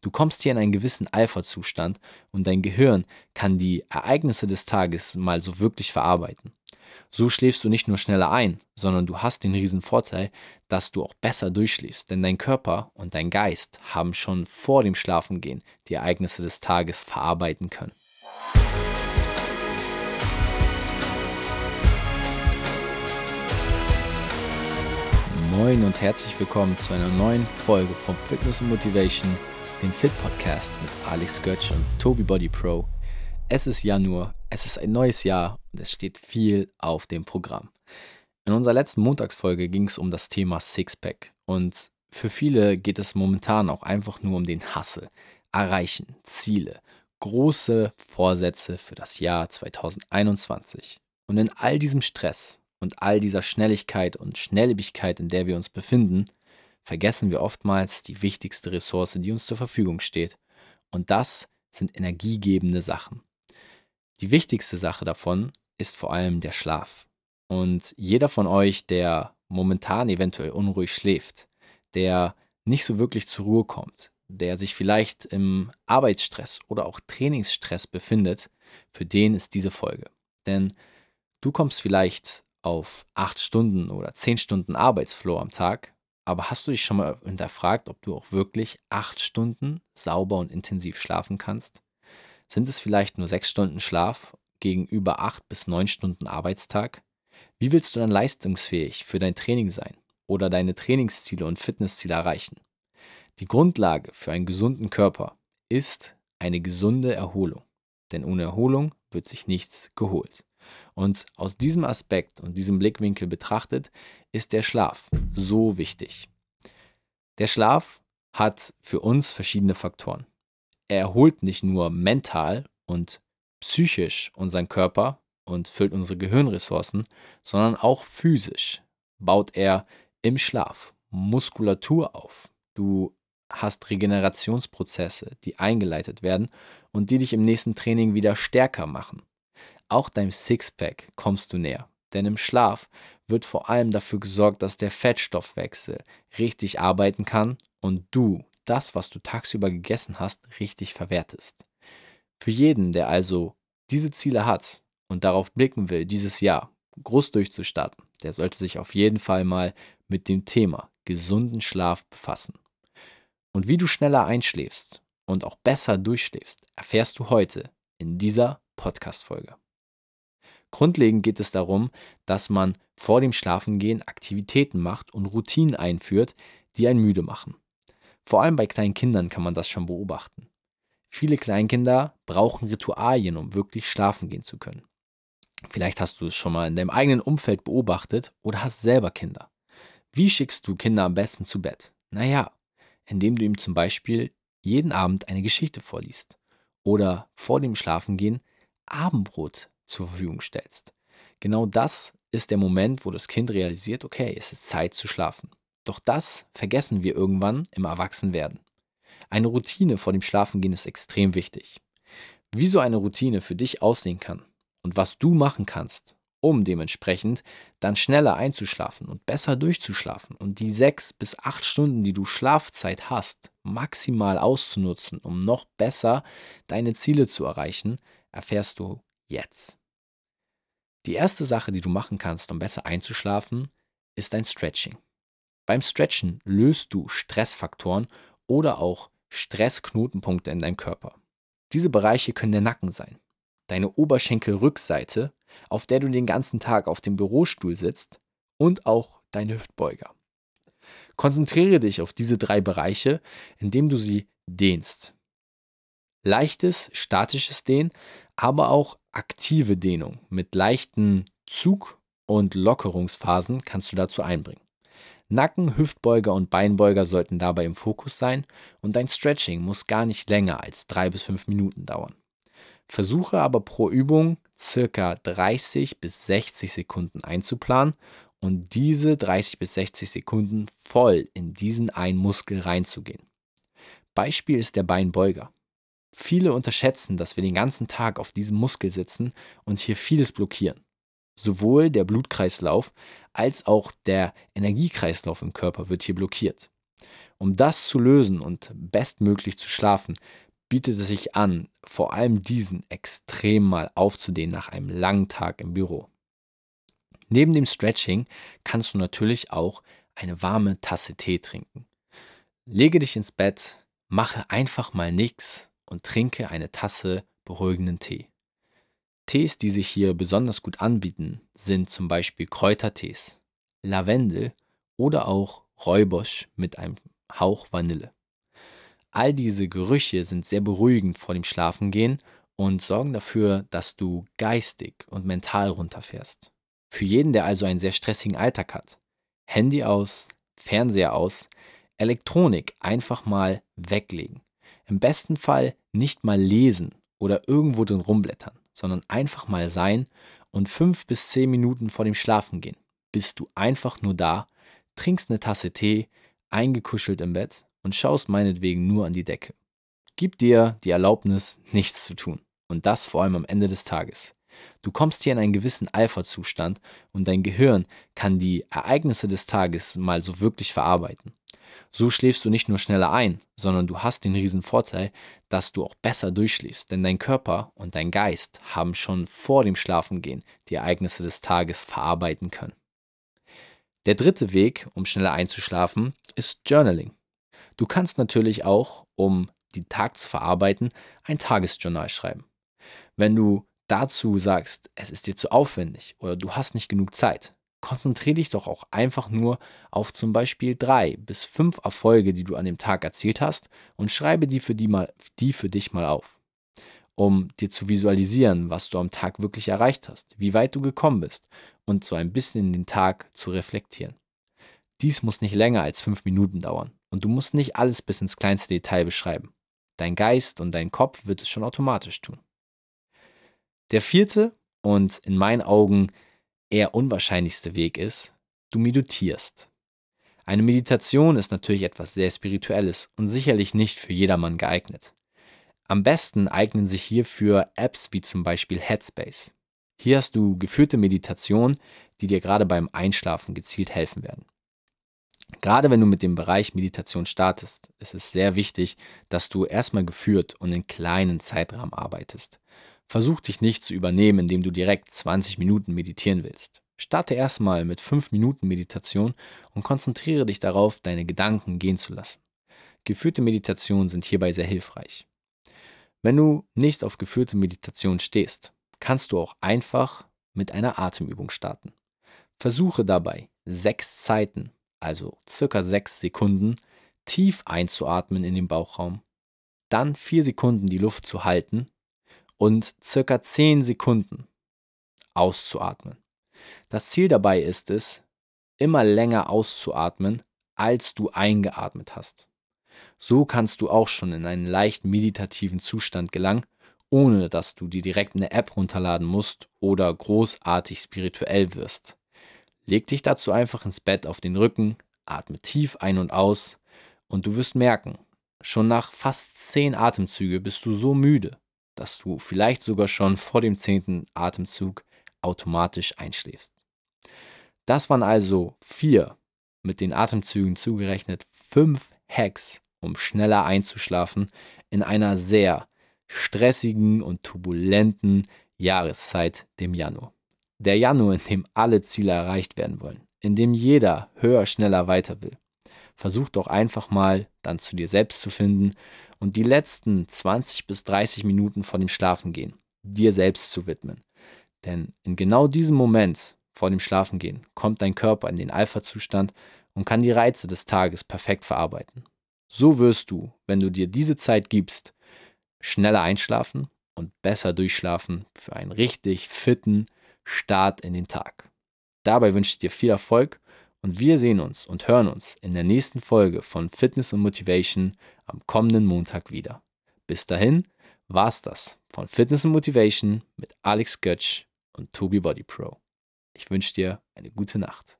Du kommst hier in einen gewissen Alpha-Zustand und dein Gehirn kann die Ereignisse des Tages mal so wirklich verarbeiten. So schläfst du nicht nur schneller ein, sondern du hast den riesen Vorteil, dass du auch besser durchschläfst, denn dein Körper und dein Geist haben schon vor dem Schlafengehen die Ereignisse des Tages verarbeiten können. Moin und herzlich willkommen zu einer neuen Folge vom Fitness und Motivation, dem Fit Podcast mit Alex Götz und Toby Body Pro. Es ist Januar, es ist ein neues Jahr und es steht viel auf dem Programm. In unserer letzten Montagsfolge ging es um das Thema Sixpack und für viele geht es momentan auch einfach nur um den Hassel, Erreichen, Ziele, große Vorsätze für das Jahr 2021. Und in all diesem Stress und all dieser Schnelligkeit und Schnelllebigkeit, in der wir uns befinden, vergessen wir oftmals die wichtigste Ressource, die uns zur Verfügung steht. Und das sind energiegebende Sachen. Die wichtigste Sache davon ist vor allem der Schlaf. Und jeder von euch, der momentan eventuell unruhig schläft, der nicht so wirklich zur Ruhe kommt, der sich vielleicht im Arbeitsstress oder auch Trainingsstress befindet, für den ist diese Folge. Denn du kommst vielleicht auf acht Stunden oder zehn Stunden Arbeitsflow am Tag, aber hast du dich schon mal hinterfragt, ob du auch wirklich acht Stunden sauber und intensiv schlafen kannst? Sind es vielleicht nur sechs Stunden Schlaf gegenüber acht bis neun Stunden Arbeitstag? Wie willst du dann leistungsfähig für dein Training sein oder deine Trainingsziele und Fitnessziele erreichen? Die Grundlage für einen gesunden Körper ist eine gesunde Erholung. Denn ohne Erholung wird sich nichts geholt. Und aus diesem Aspekt und diesem Blickwinkel betrachtet ist der Schlaf so wichtig. Der Schlaf hat für uns verschiedene Faktoren er erholt nicht nur mental und psychisch unseren Körper und füllt unsere Gehirnressourcen, sondern auch physisch baut er im Schlaf Muskulatur auf. Du hast Regenerationsprozesse, die eingeleitet werden und die dich im nächsten Training wieder stärker machen. Auch deinem Sixpack kommst du näher, denn im Schlaf wird vor allem dafür gesorgt, dass der Fettstoffwechsel richtig arbeiten kann und du das, was du tagsüber gegessen hast, richtig verwertest. Für jeden, der also diese Ziele hat und darauf blicken will, dieses Jahr groß durchzustarten, der sollte sich auf jeden Fall mal mit dem Thema gesunden Schlaf befassen. Und wie du schneller einschläfst und auch besser durchschläfst, erfährst du heute in dieser Podcast-Folge. Grundlegend geht es darum, dass man vor dem Schlafengehen Aktivitäten macht und Routinen einführt, die einen müde machen. Vor allem bei kleinen Kindern kann man das schon beobachten. Viele Kleinkinder brauchen Ritualien, um wirklich schlafen gehen zu können. Vielleicht hast du es schon mal in deinem eigenen Umfeld beobachtet oder hast selber Kinder. Wie schickst du Kinder am besten zu Bett? Naja, indem du ihm zum Beispiel jeden Abend eine Geschichte vorliest oder vor dem Schlafengehen Abendbrot zur Verfügung stellst. Genau das ist der Moment, wo das Kind realisiert, okay, es ist Zeit zu schlafen. Doch das vergessen wir irgendwann im Erwachsenwerden. Eine Routine vor dem Schlafengehen ist extrem wichtig. Wie so eine Routine für dich aussehen kann und was du machen kannst, um dementsprechend dann schneller einzuschlafen und besser durchzuschlafen und die sechs bis acht Stunden, die du Schlafzeit hast, maximal auszunutzen, um noch besser deine Ziele zu erreichen, erfährst du jetzt. Die erste Sache, die du machen kannst, um besser einzuschlafen, ist ein Stretching. Beim Stretchen löst du Stressfaktoren oder auch Stressknotenpunkte in deinem Körper. Diese Bereiche können der Nacken sein, deine Oberschenkelrückseite, auf der du den ganzen Tag auf dem Bürostuhl sitzt und auch deine Hüftbeuger. Konzentriere dich auf diese drei Bereiche, indem du sie dehnst. Leichtes, statisches Dehnen, aber auch aktive Dehnung mit leichten Zug- und Lockerungsphasen kannst du dazu einbringen. Nacken, Hüftbeuger und Beinbeuger sollten dabei im Fokus sein und dein Stretching muss gar nicht länger als drei bis fünf Minuten dauern. Versuche aber pro Übung circa 30 bis 60 Sekunden einzuplanen und diese 30 bis 60 Sekunden voll in diesen einen Muskel reinzugehen. Beispiel ist der Beinbeuger. Viele unterschätzen, dass wir den ganzen Tag auf diesem Muskel sitzen und hier vieles blockieren. Sowohl der Blutkreislauf als auch der Energiekreislauf im Körper wird hier blockiert. Um das zu lösen und bestmöglich zu schlafen, bietet es sich an, vor allem diesen extrem mal aufzudehnen nach einem langen Tag im Büro. Neben dem Stretching kannst du natürlich auch eine warme Tasse Tee trinken. Lege dich ins Bett, mache einfach mal nichts und trinke eine Tasse beruhigenden Tee. Tees, die sich hier besonders gut anbieten, sind zum Beispiel Kräutertees, Lavendel oder auch Räubosch mit einem Hauch Vanille. All diese Gerüche sind sehr beruhigend vor dem Schlafengehen und sorgen dafür, dass du geistig und mental runterfährst. Für jeden, der also einen sehr stressigen Alltag hat, Handy aus, Fernseher aus, Elektronik einfach mal weglegen. Im besten Fall nicht mal lesen oder irgendwo drin rumblättern, sondern einfach mal sein und fünf bis zehn Minuten vor dem Schlafengehen bist du einfach nur da, trinkst eine Tasse Tee, eingekuschelt im Bett und schaust meinetwegen nur an die Decke. Gib dir die Erlaubnis, nichts zu tun. Und das vor allem am Ende des Tages. Du kommst hier in einen gewissen Alpha-Zustand und dein Gehirn kann die Ereignisse des Tages mal so wirklich verarbeiten. So schläfst du nicht nur schneller ein, sondern du hast den riesen Vorteil, dass du auch besser durchschläfst, denn dein Körper und dein Geist haben schon vor dem Schlafengehen die Ereignisse des Tages verarbeiten können. Der dritte Weg, um schneller einzuschlafen, ist Journaling. Du kannst natürlich auch, um den Tag zu verarbeiten, ein Tagesjournal schreiben. Wenn du dazu sagst, es ist dir zu aufwendig oder du hast nicht genug Zeit, konzentriere dich doch auch einfach nur auf zum Beispiel drei bis fünf Erfolge, die du an dem Tag erzielt hast und schreibe die für, die mal, die für dich mal auf, um dir zu visualisieren, was du am Tag wirklich erreicht hast, wie weit du gekommen bist und so ein bisschen in den Tag zu reflektieren. Dies muss nicht länger als fünf Minuten dauern. Und du musst nicht alles bis ins kleinste Detail beschreiben. Dein Geist und dein Kopf wird es schon automatisch tun. Der vierte und in meinen Augen eher unwahrscheinlichste Weg ist, du meditierst. Eine Meditation ist natürlich etwas sehr Spirituelles und sicherlich nicht für jedermann geeignet. Am besten eignen sich hierfür Apps wie zum Beispiel Headspace. Hier hast du geführte Meditationen, die dir gerade beim Einschlafen gezielt helfen werden. Gerade wenn du mit dem Bereich Meditation startest, ist es sehr wichtig, dass du erstmal geführt und in kleinen Zeitrahmen arbeitest. Versuch dich nicht zu übernehmen, indem du direkt 20 Minuten meditieren willst. Starte erstmal mit 5 Minuten Meditation und konzentriere dich darauf, deine Gedanken gehen zu lassen. Geführte Meditationen sind hierbei sehr hilfreich. Wenn du nicht auf geführte Meditation stehst, kannst du auch einfach mit einer Atemübung starten. Versuche dabei sechs Zeiten also circa 6 Sekunden, tief einzuatmen in den Bauchraum, dann 4 Sekunden die Luft zu halten und circa 10 Sekunden auszuatmen. Das Ziel dabei ist es, immer länger auszuatmen, als du eingeatmet hast. So kannst du auch schon in einen leicht meditativen Zustand gelangen, ohne dass du dir direkt eine App runterladen musst oder großartig spirituell wirst. Leg dich dazu einfach ins Bett auf den Rücken, atme tief ein und aus und du wirst merken, schon nach fast zehn Atemzüge bist du so müde, dass du vielleicht sogar schon vor dem zehnten Atemzug automatisch einschläfst. Das waren also vier, mit den Atemzügen zugerechnet, fünf Hacks, um schneller einzuschlafen in einer sehr stressigen und turbulenten Jahreszeit, dem Januar. Der Januar, in dem alle Ziele erreicht werden wollen, in dem jeder höher, schneller, weiter will. Versuch doch einfach mal dann zu dir selbst zu finden und die letzten 20 bis 30 Minuten vor dem Schlafengehen dir selbst zu widmen. Denn in genau diesem Moment vor dem Schlafengehen kommt dein Körper in den Alpha-Zustand und kann die Reize des Tages perfekt verarbeiten. So wirst du, wenn du dir diese Zeit gibst, schneller einschlafen und besser durchschlafen für einen richtig fitten, Start in den Tag. Dabei wünsche ich dir viel Erfolg und wir sehen uns und hören uns in der nächsten Folge von Fitness und Motivation am kommenden Montag wieder. Bis dahin war's das von Fitness und Motivation mit Alex Götsch und Tobi Body Pro. Ich wünsche dir eine gute Nacht.